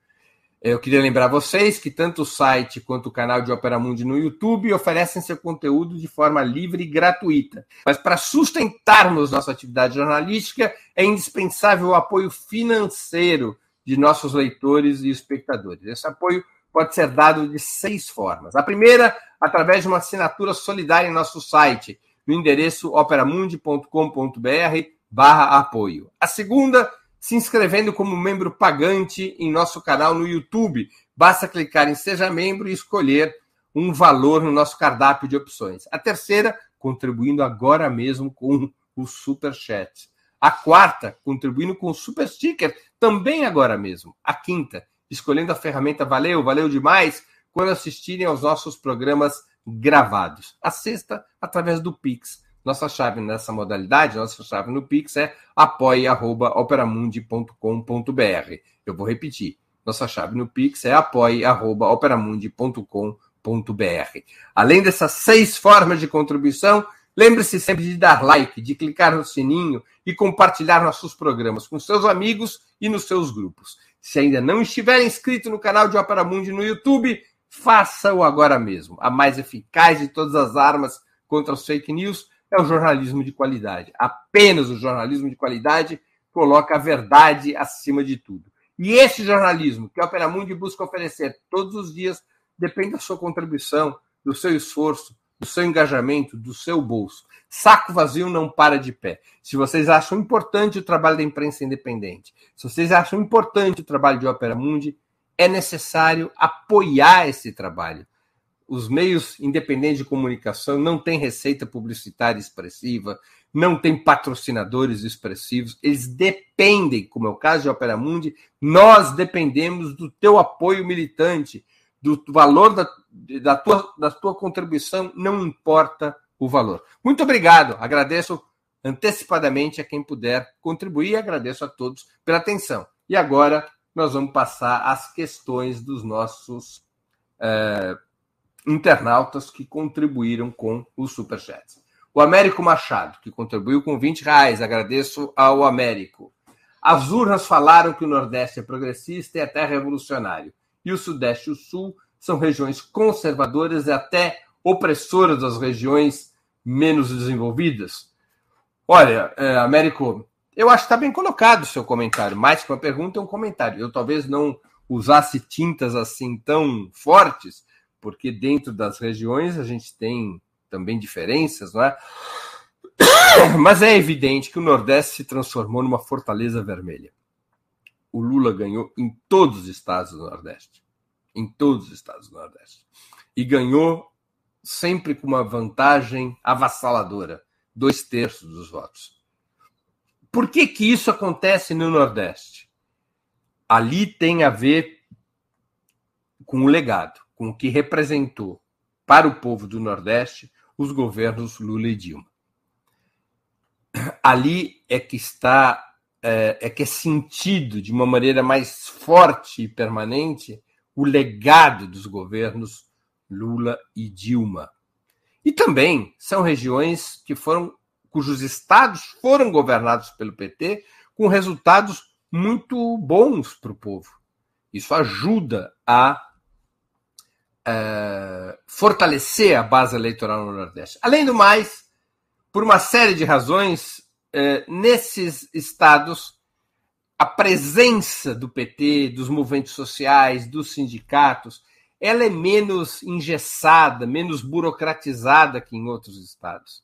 Eu queria lembrar vocês que tanto o site quanto o canal de Opera Mundi no YouTube oferecem seu conteúdo de forma livre e gratuita. Mas para sustentarmos nossa atividade jornalística, é indispensável o apoio financeiro de nossos leitores e espectadores. Esse apoio pode ser dado de seis formas. A primeira, através de uma assinatura solidária em nosso site, no endereço operamundi.com.br barra apoio. A segunda, se inscrevendo como membro pagante em nosso canal no YouTube. Basta clicar em Seja Membro e escolher um valor no nosso cardápio de opções. A terceira, contribuindo agora mesmo com o Super Chat. A quarta, contribuindo com o Super Sticker, também agora mesmo. A quinta, escolhendo a ferramenta Valeu, valeu demais, quando assistirem aos nossos programas gravados. A sexta, através do Pix nossa chave nessa modalidade, nossa chave no Pix é apoia.operamundi.com.br. Eu vou repetir. Nossa chave no Pix é apoia.operamundi.com.br. Além dessas seis formas de contribuição, lembre-se sempre de dar like, de clicar no sininho e compartilhar nossos programas com seus amigos e nos seus grupos. Se ainda não estiver inscrito no canal de Opera Mundi no YouTube, faça-o agora mesmo. A mais eficaz de todas as armas contra os fake news é o jornalismo de qualidade. Apenas o jornalismo de qualidade coloca a verdade acima de tudo. E esse jornalismo que a Opera Mundi busca oferecer todos os dias depende da sua contribuição, do seu esforço, do seu engajamento, do seu bolso. Saco vazio não para de pé. Se vocês acham importante o trabalho da imprensa independente, se vocês acham importante o trabalho de Opera Mundi, é necessário apoiar esse trabalho os meios independentes de comunicação não têm receita publicitária expressiva, não têm patrocinadores expressivos, eles dependem, como é o caso de Opera Mundi, nós dependemos do teu apoio militante, do valor da, da, tua, da tua contribuição, não importa o valor. Muito obrigado, agradeço antecipadamente a quem puder contribuir e agradeço a todos pela atenção. E agora nós vamos passar às questões dos nossos. Eh, internautas que contribuíram com os superchats. O Américo Machado, que contribuiu com 20 reais, agradeço ao Américo. As urnas falaram que o Nordeste é progressista e até revolucionário, e o Sudeste e o Sul são regiões conservadoras e até opressoras das regiões menos desenvolvidas. Olha, é, Américo, eu acho que está bem colocado o seu comentário. Mais que uma pergunta, é um comentário. Eu talvez não usasse tintas assim tão fortes, porque dentro das regiões a gente tem também diferenças, não é? Mas é evidente que o Nordeste se transformou numa fortaleza vermelha. O Lula ganhou em todos os estados do Nordeste. Em todos os estados do Nordeste. E ganhou sempre com uma vantagem avassaladora dois terços dos votos. Por que, que isso acontece no Nordeste? Ali tem a ver com o legado, com o que representou para o povo do Nordeste os governos Lula e Dilma. Ali é que está, é, é que é sentido de uma maneira mais forte e permanente o legado dos governos Lula e Dilma. E também são regiões que foram cujos estados foram governados pelo PT com resultados muito bons para o povo. Isso ajuda a é, fortalecer a base eleitoral no Nordeste. Além do mais, por uma série de razões, é, nesses estados, a presença do PT, dos movimentos sociais, dos sindicatos, ela é menos engessada, menos burocratizada que em outros estados.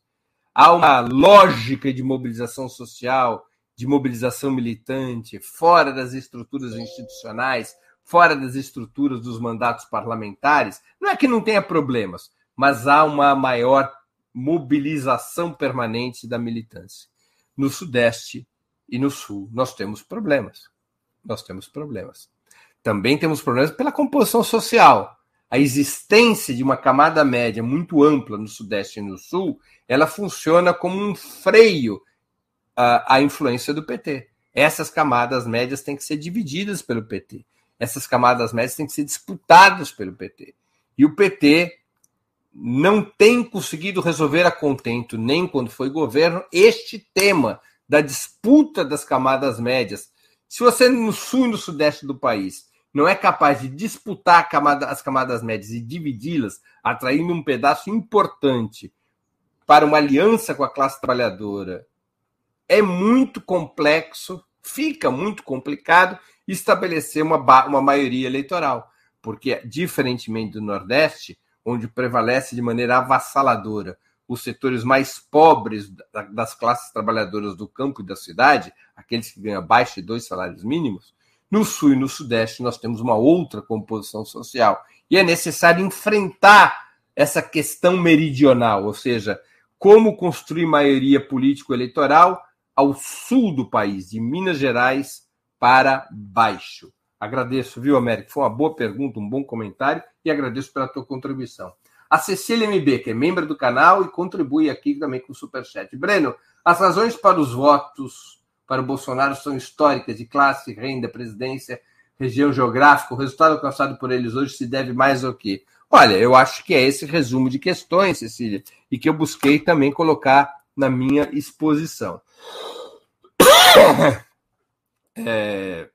Há uma lógica de mobilização social, de mobilização militante, fora das estruturas institucionais, fora das estruturas dos mandatos parlamentares. Não é que não tenha problemas, mas há uma maior mobilização permanente da militância. No Sudeste e no Sul, nós temos problemas. Nós temos problemas. Também temos problemas pela composição social. A existência de uma camada média muito ampla no Sudeste e no Sul, ela funciona como um freio à, à influência do PT. Essas camadas médias têm que ser divididas pelo PT. Essas camadas médias têm que ser disputadas pelo PT. E o PT não tem conseguido resolver a contento, nem quando foi governo, este tema da disputa das camadas médias. Se você no sul e no sudeste do país não é capaz de disputar camada, as camadas médias e dividi-las, atraindo um pedaço importante para uma aliança com a classe trabalhadora, é muito complexo, fica muito complicado estabelecer uma, uma maioria eleitoral, porque, diferentemente do Nordeste, onde prevalece de maneira avassaladora os setores mais pobres das classes trabalhadoras do campo e da cidade, aqueles que ganham abaixo de dois salários mínimos, no Sul e no Sudeste, nós temos uma outra composição social. E é necessário enfrentar essa questão meridional, ou seja, como construir maioria político-eleitoral ao sul do país, de Minas Gerais para baixo. Agradeço, viu, Américo? Foi uma boa pergunta, um bom comentário e agradeço pela tua contribuição. A Cecília MB, que é membro do canal e contribui aqui também com o Superchat. Breno, as razões para os votos para o Bolsonaro são históricas de classe, renda, presidência, região geográfica. O resultado alcançado por eles hoje se deve mais ao quê? Olha, eu acho que é esse resumo de questões, Cecília, e que eu busquei também colocar na minha exposição. É,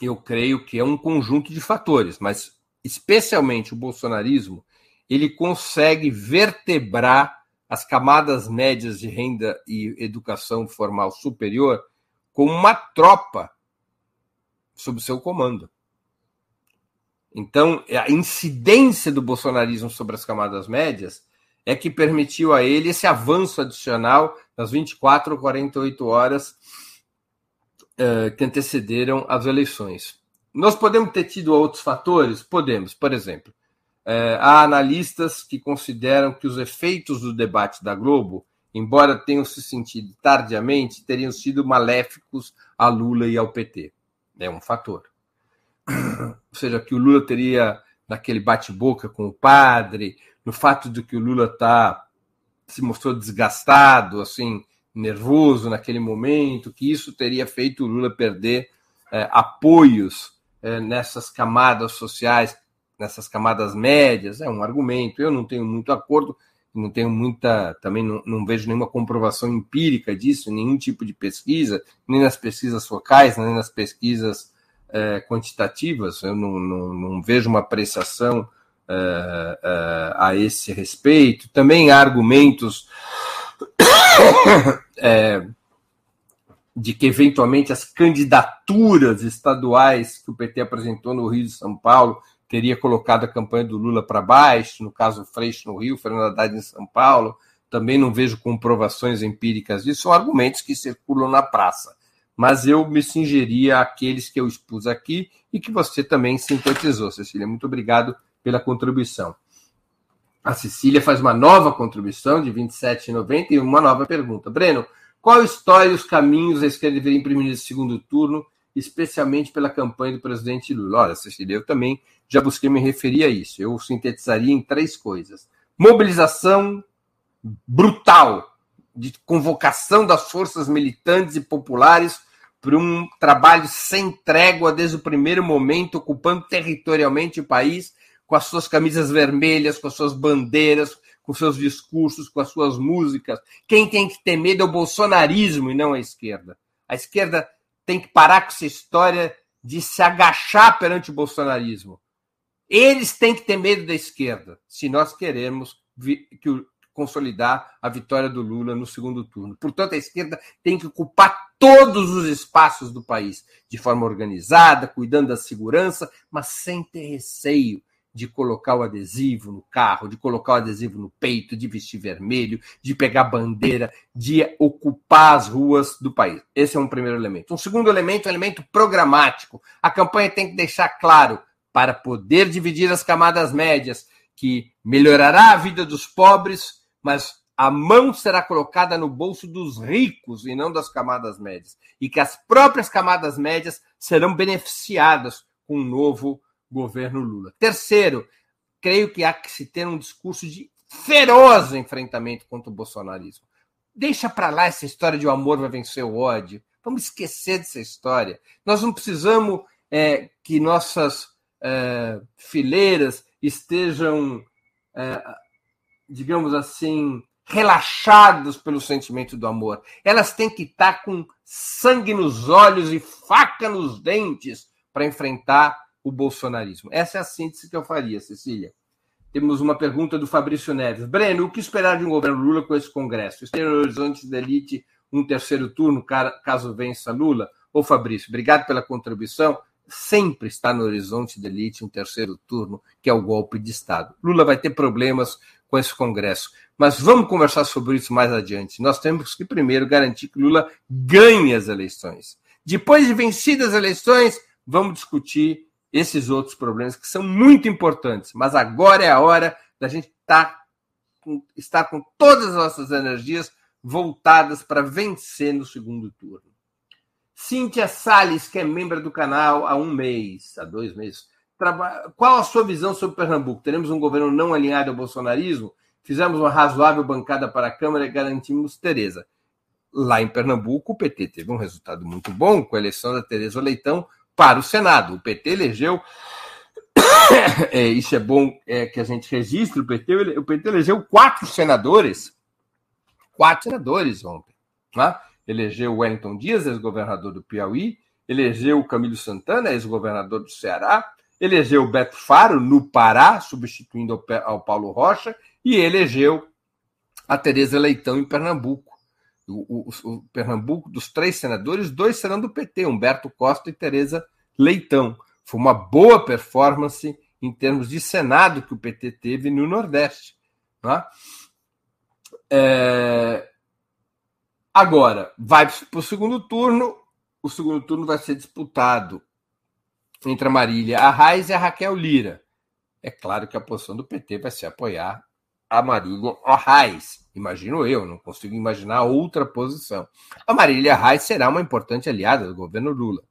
eu creio que é um conjunto de fatores, mas especialmente o bolsonarismo, ele consegue vertebrar as camadas médias de renda e educação formal superior como uma tropa sob seu comando. Então, a incidência do bolsonarismo sobre as camadas médias é que permitiu a ele esse avanço adicional nas 24 ou 48 horas uh, que antecederam as eleições. Nós podemos ter tido outros fatores? Podemos. Por exemplo, é, há analistas que consideram que os efeitos do debate da Globo, embora tenham se sentido tardiamente, teriam sido maléficos a Lula e ao PT. É um fator. Ou seja, que o Lula teria, naquele bate-boca com o padre, no fato de que o Lula tá, se mostrou desgastado, assim, nervoso naquele momento, que isso teria feito o Lula perder é, apoios é, nessas camadas sociais nessas camadas médias, é um argumento. Eu não tenho muito acordo. não tenho muita, também não, não, vejo nenhuma comprovação empírica disso, nenhum tipo de pesquisa, nem nas pesquisas focais, nem nas pesquisas é, quantitativas, eu não, não, não, vejo uma apreciação é, é, a esse respeito. Também há argumentos é, de que, eventualmente, as candidaturas estaduais que o PT apresentou no Rio de São Paulo teria colocado a campanha do Lula para baixo, no caso Freixo no Rio, Fernando Haddad em São Paulo. Também não vejo comprovações empíricas disso, são argumentos que circulam na praça. Mas eu me cingeria àqueles que eu expus aqui e que você também sintetizou, Cecília. Muito obrigado pela contribuição. A Cecília faz uma nova contribuição de R$ 27,90 e uma nova pergunta. Breno, qual a história e os caminhos a esquerda deveria imprimir nesse segundo turno especialmente pela campanha do presidente Lula. Olha, Cecília, eu também já busquei me referir a isso. Eu sintetizaria em três coisas: mobilização brutal de convocação das forças militantes e populares para um trabalho sem trégua desde o primeiro momento, ocupando territorialmente o país, com as suas camisas vermelhas, com as suas bandeiras, com seus discursos, com as suas músicas. Quem tem que ter medo é o bolsonarismo e não a esquerda. A esquerda tem que parar com essa história de se agachar perante o bolsonarismo. Eles têm que ter medo da esquerda, se nós queremos que consolidar a vitória do Lula no segundo turno. Portanto, a esquerda tem que ocupar todos os espaços do país, de forma organizada, cuidando da segurança, mas sem ter receio de colocar o adesivo no carro, de colocar o adesivo no peito, de vestir vermelho, de pegar bandeira, de ocupar as ruas do país. Esse é um primeiro elemento. Um segundo elemento é um elemento programático. A campanha tem que deixar claro, para poder dividir as camadas médias, que melhorará a vida dos pobres, mas a mão será colocada no bolso dos ricos e não das camadas médias. E que as próprias camadas médias serão beneficiadas com um novo governo Lula. Terceiro, creio que há que se ter um discurso de feroz enfrentamento contra o bolsonarismo. Deixa para lá essa história de o amor vai vencer o ódio. Vamos esquecer dessa história. Nós não precisamos é, que nossas é, fileiras estejam, é, digamos assim, relaxados pelo sentimento do amor. Elas têm que estar com sangue nos olhos e faca nos dentes para enfrentar o bolsonarismo. Essa é a síntese que eu faria, Cecília. Temos uma pergunta do Fabrício Neves. Breno, o que esperar de um governo Lula com esse Congresso? Ter no horizonte da elite um terceiro turno, caso vença Lula? Ô Fabrício, obrigado pela contribuição. Sempre está no horizonte da elite um terceiro turno, que é o golpe de Estado. Lula vai ter problemas com esse Congresso. Mas vamos conversar sobre isso mais adiante. Nós temos que primeiro garantir que Lula ganhe as eleições. Depois de vencidas as eleições, vamos discutir esses outros problemas que são muito importantes. Mas agora é a hora da gente tá estar com todas as nossas energias voltadas para vencer no segundo turno. Cíntia Salles, que é membro do canal há um mês, há dois meses. Qual a sua visão sobre Pernambuco? Teremos um governo não alinhado ao bolsonarismo? Fizemos uma razoável bancada para a Câmara e garantimos Tereza. Lá em Pernambuco, o PT teve um resultado muito bom com a eleição da Tereza Leitão, para o Senado. O PT elegeu. É, isso é bom é, que a gente registre. O PT, o PT elegeu quatro senadores. Quatro senadores ontem. Né? Elegeu Wellington Dias, ex-governador do Piauí. Elegeu o Camilo Santana, ex-governador do Ceará. Elegeu o Beto Faro, no Pará, substituindo ao Paulo Rocha. E elegeu a Tereza Leitão, em Pernambuco o, o, o, Pernambuco, dos três senadores, dois serão do PT, Humberto Costa e Tereza Leitão. Foi uma boa performance em termos de Senado que o PT teve no Nordeste. Tá? É... Agora, vai para o segundo turno. O segundo turno vai ser disputado entre a Marília Arraes e a Raquel Lira. É claro que a posição do PT vai ser apoiar a Marília Arraes. Imagino eu, não consigo imaginar outra posição. A Marília Reis será uma importante aliada do governo Lula,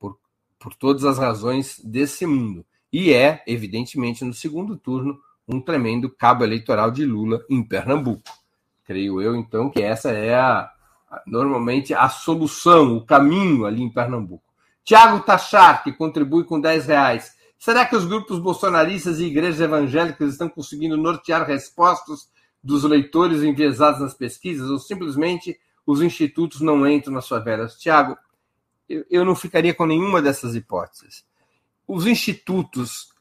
por, por todas as razões desse mundo. E é, evidentemente, no segundo turno, um tremendo cabo eleitoral de Lula em Pernambuco. Creio eu, então, que essa é a, normalmente a solução, o caminho ali em Pernambuco. Tiago Tachar, que contribui com 10 reais. Será que os grupos bolsonaristas e igrejas evangélicas estão conseguindo nortear respostas dos leitores enviesados nas pesquisas ou simplesmente os institutos não entram nas favelas? Tiago, eu, não ficaria com nenhuma dessas hipóteses. Os institutos,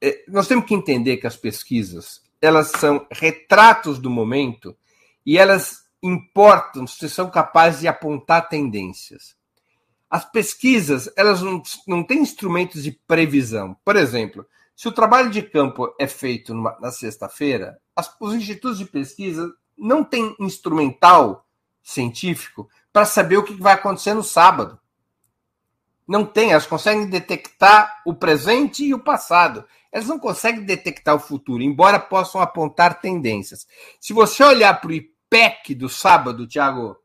é, nós temos que entender que as pesquisas elas são retratos do momento e elas importam se são capazes de apontar tendências. As pesquisas elas não, não têm instrumentos de previsão. Por exemplo, se o trabalho de campo é feito numa, na sexta-feira, os institutos de pesquisa não têm instrumental científico para saber o que vai acontecer no sábado. Não tem, elas conseguem detectar o presente e o passado. Elas não conseguem detectar o futuro, embora possam apontar tendências. Se você olhar para o IPEC do sábado, Tiago,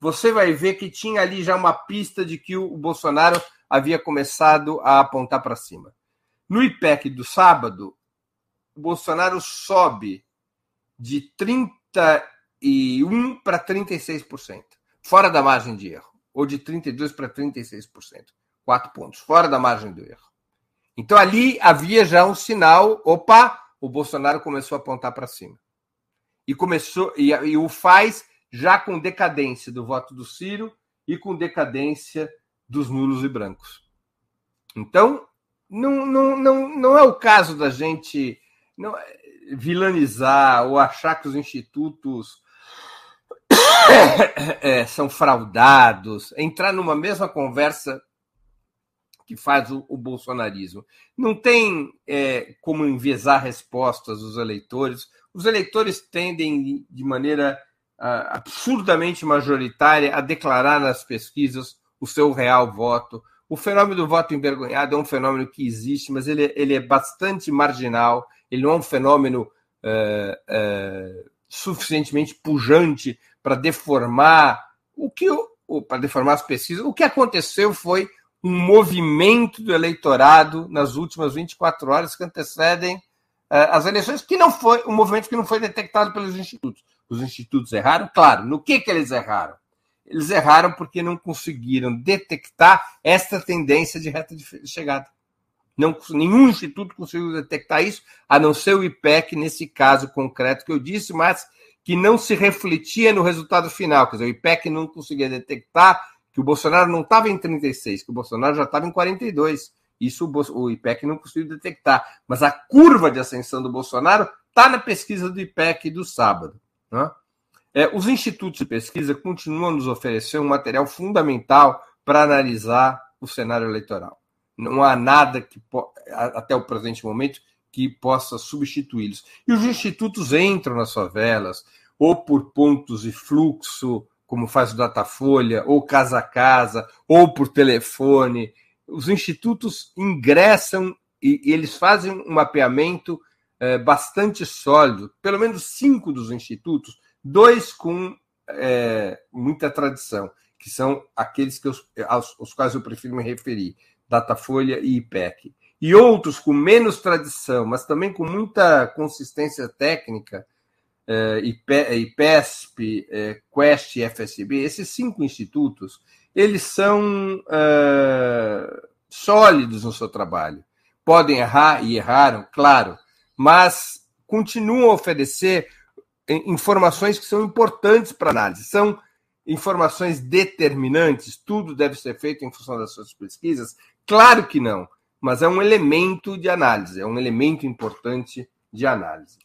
você vai ver que tinha ali já uma pista de que o Bolsonaro havia começado a apontar para cima. No IPEC do sábado, o Bolsonaro sobe de 31 para 36%, fora da margem de erro, ou de 32 para 36%. Quatro pontos, fora da margem do erro. Então ali havia já um sinal, opa, o Bolsonaro começou a apontar para cima. E começou e, e, o faz já com decadência do voto do Ciro e com decadência dos nulos e brancos. Então, não, não, não, não é o caso da gente não, vilanizar ou achar que os institutos é, são fraudados, entrar numa mesma conversa que faz o, o bolsonarismo. Não tem é, como enviesar respostas dos eleitores. Os eleitores tendem, de maneira absurdamente majoritária, a declarar nas pesquisas o seu real voto. O fenômeno do voto envergonhado é um fenômeno que existe, mas ele, ele é bastante marginal, ele não é um fenômeno uh, uh, suficientemente pujante para deformar o que para deformar as pesquisas. O que aconteceu foi um movimento do eleitorado nas últimas 24 horas que antecedem uh, as eleições, que não foi um movimento que não foi detectado pelos institutos. Os institutos erraram, claro. No que, que eles erraram? Eles erraram porque não conseguiram detectar esta tendência de reta de chegada. Não, nenhum instituto conseguiu detectar isso, a não ser o IPEC, nesse caso concreto que eu disse, mas que não se refletia no resultado final. Quer dizer, o IPEC não conseguia detectar que o Bolsonaro não estava em 36, que o Bolsonaro já estava em 42. Isso o, o IPEC não conseguiu detectar. Mas a curva de ascensão do Bolsonaro está na pesquisa do IPEC do sábado. Né? É, os institutos de pesquisa continuam a nos oferecer um material fundamental para analisar o cenário eleitoral. Não há nada que, até o presente momento, que possa substituí-los. E os institutos entram nas favelas, ou por pontos de fluxo como faz o Datafolha, ou casa a casa, ou por telefone. Os institutos ingressam e, e eles fazem um mapeamento é, bastante sólido, pelo menos cinco dos institutos, dois com é, muita tradição, que são aqueles que eu, aos, aos quais eu prefiro me referir, Datafolha e IPEC. E outros com menos tradição, mas também com muita consistência técnica, eh, IPESP, eh, Quest e FSB, esses cinco institutos, eles são eh, sólidos no seu trabalho. Podem errar e erraram, claro, mas continuam a oferecer informações que são importantes para análise. São informações determinantes, tudo deve ser feito em função das suas pesquisas? Claro que não, mas é um elemento de análise, é um elemento importante de análise.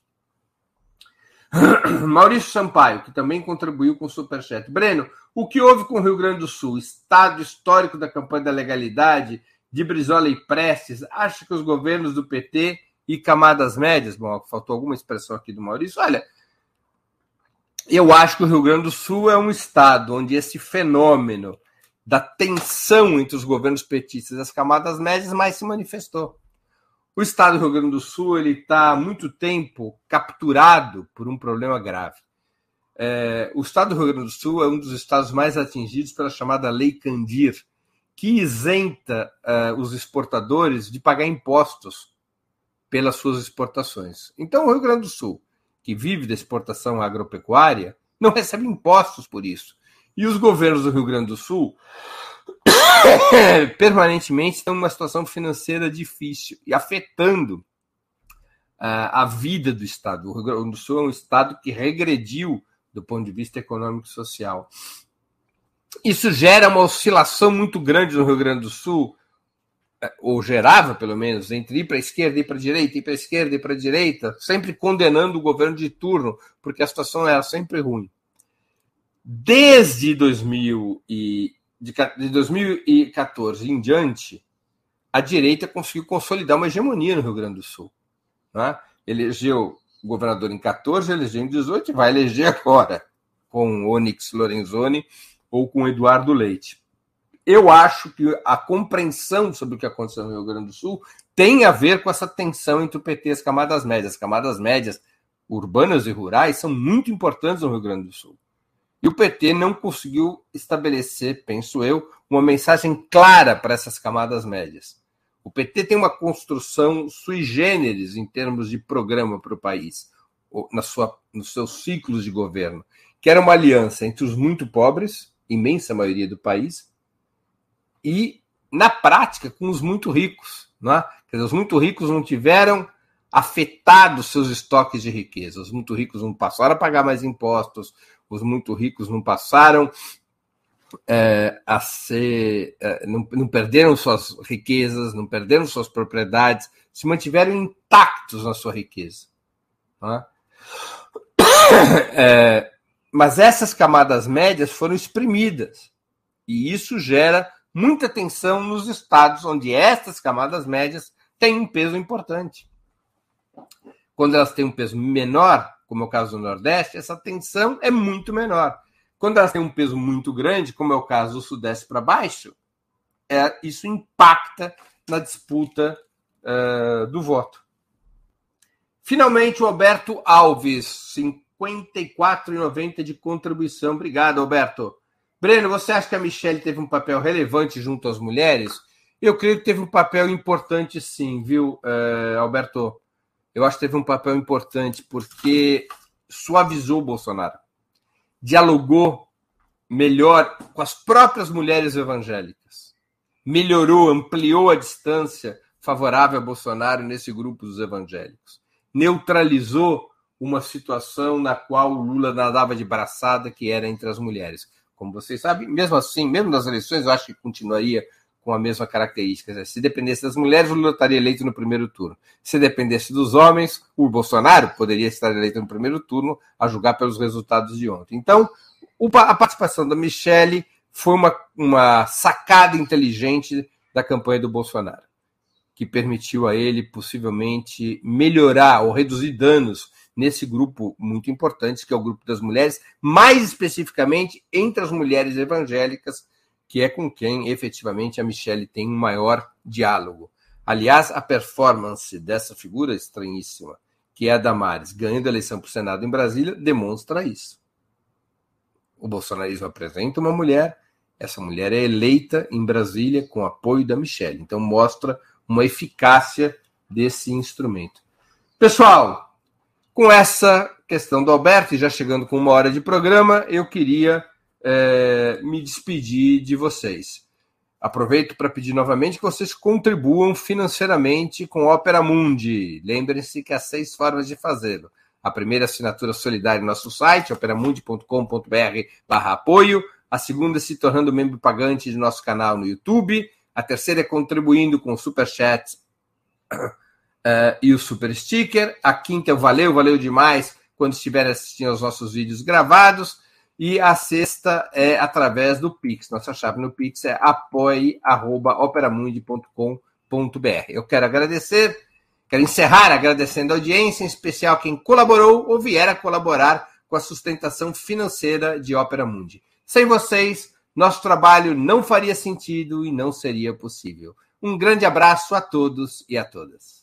Maurício Sampaio, que também contribuiu com o Superchat. Breno, o que houve com o Rio Grande do Sul? Estado histórico da campanha da legalidade, de Brizola e Prestes, acha que os governos do PT e camadas médias, bom, faltou alguma expressão aqui do Maurício, olha, eu acho que o Rio Grande do Sul é um estado onde esse fenômeno da tensão entre os governos petistas e as camadas médias mais se manifestou. O estado do Rio Grande do Sul ele está há muito tempo capturado por um problema grave. É, o estado do Rio Grande do Sul é um dos estados mais atingidos pela chamada Lei Candir, que isenta uh, os exportadores de pagar impostos pelas suas exportações. Então, o Rio Grande do Sul, que vive da exportação agropecuária, não recebe impostos por isso. E os governos do Rio Grande do Sul permanentemente estão numa situação financeira difícil e afetando a vida do Estado. O Rio Grande do Sul é um Estado que regrediu do ponto de vista econômico e social. Isso gera uma oscilação muito grande no Rio Grande do Sul, ou gerava pelo menos, entre ir para a esquerda ir para a direita, ir para a esquerda e para a direita, sempre condenando o governo de turno, porque a situação era sempre ruim. Desde 2000 e, de, de 2014 em diante, a direita conseguiu consolidar uma hegemonia no Rio Grande do Sul. Né? Elegeu o governador em 14, elegeu em 18 e vai eleger agora com Onyx Lorenzoni ou com Eduardo Leite. Eu acho que a compreensão sobre o que aconteceu no Rio Grande do Sul tem a ver com essa tensão entre o PT e as camadas médias. As camadas médias urbanas e rurais são muito importantes no Rio Grande do Sul. E o PT não conseguiu estabelecer, penso eu, uma mensagem clara para essas camadas médias. O PT tem uma construção sui generis em termos de programa para o país, na sua, nos seus ciclos de governo, que era uma aliança entre os muito pobres, imensa maioria do país, e, na prática, com os muito ricos. Não é? Quer dizer, os muito ricos não tiveram afetado seus estoques de riqueza. Os muito ricos não passaram a pagar mais impostos, os muito ricos não passaram é, a ser. É, não, não, perderam suas riquezas, não perderam suas propriedades, se mantiveram intactos na sua riqueza. É? é, mas essas camadas médias foram exprimidas. E isso gera muita tensão nos estados onde estas camadas médias têm um peso importante. Quando elas têm um peso menor, como é o caso do Nordeste, essa tensão é muito menor. Quando elas têm um peso muito grande, como é o caso do Sudeste para baixo, é, isso impacta na disputa uh, do voto. Finalmente, o Alberto Alves, 54,90 de contribuição. Obrigado, Alberto. Breno, você acha que a Michelle teve um papel relevante junto às mulheres? Eu creio que teve um papel importante, sim, viu, uh, Alberto? Eu acho que teve um papel importante porque suavizou o Bolsonaro dialogou melhor com as próprias mulheres evangélicas, melhorou, ampliou a distância favorável a Bolsonaro nesse grupo dos evangélicos, neutralizou uma situação na qual o Lula nadava de braçada, que era entre as mulheres. Como vocês sabem, mesmo assim, mesmo nas eleições, eu acho que continuaria com a mesma característica. Se dependesse das mulheres, o Lula estaria eleito no primeiro turno. Se dependesse dos homens, o Bolsonaro poderia estar eleito no primeiro turno, a julgar pelos resultados de ontem. Então, a participação da Michelle foi uma, uma sacada inteligente da campanha do Bolsonaro, que permitiu a ele possivelmente melhorar ou reduzir danos nesse grupo muito importante, que é o grupo das mulheres, mais especificamente entre as mulheres evangélicas que é com quem efetivamente a Michelle tem um maior diálogo. Aliás, a performance dessa figura estranhíssima, que é a Damares, ganhando a eleição para o Senado em Brasília, demonstra isso. O bolsonarismo apresenta uma mulher, essa mulher é eleita em Brasília com apoio da Michelle. Então, mostra uma eficácia desse instrumento. Pessoal, com essa questão do Alberto, já chegando com uma hora de programa, eu queria é, me despedir de vocês. Aproveito para pedir novamente que vocês contribuam financeiramente com Opera Mundi. Lembrem-se que há seis formas de fazê-lo. A primeira assinatura solidária no nosso site, operamundi.com.br apoio. A segunda se tornando membro pagante de nosso canal no YouTube. A terceira é contribuindo com o Super Chat uh, e o Super Sticker. A quinta é Valeu, valeu demais quando estiver assistindo aos nossos vídeos gravados. E a sexta é através do Pix. Nossa chave no Pix é apoie.operamundi.com.br. Eu quero agradecer, quero encerrar agradecendo a audiência, em especial quem colaborou ou vier a colaborar com a sustentação financeira de Opera Mundi. Sem vocês, nosso trabalho não faria sentido e não seria possível. Um grande abraço a todos e a todas.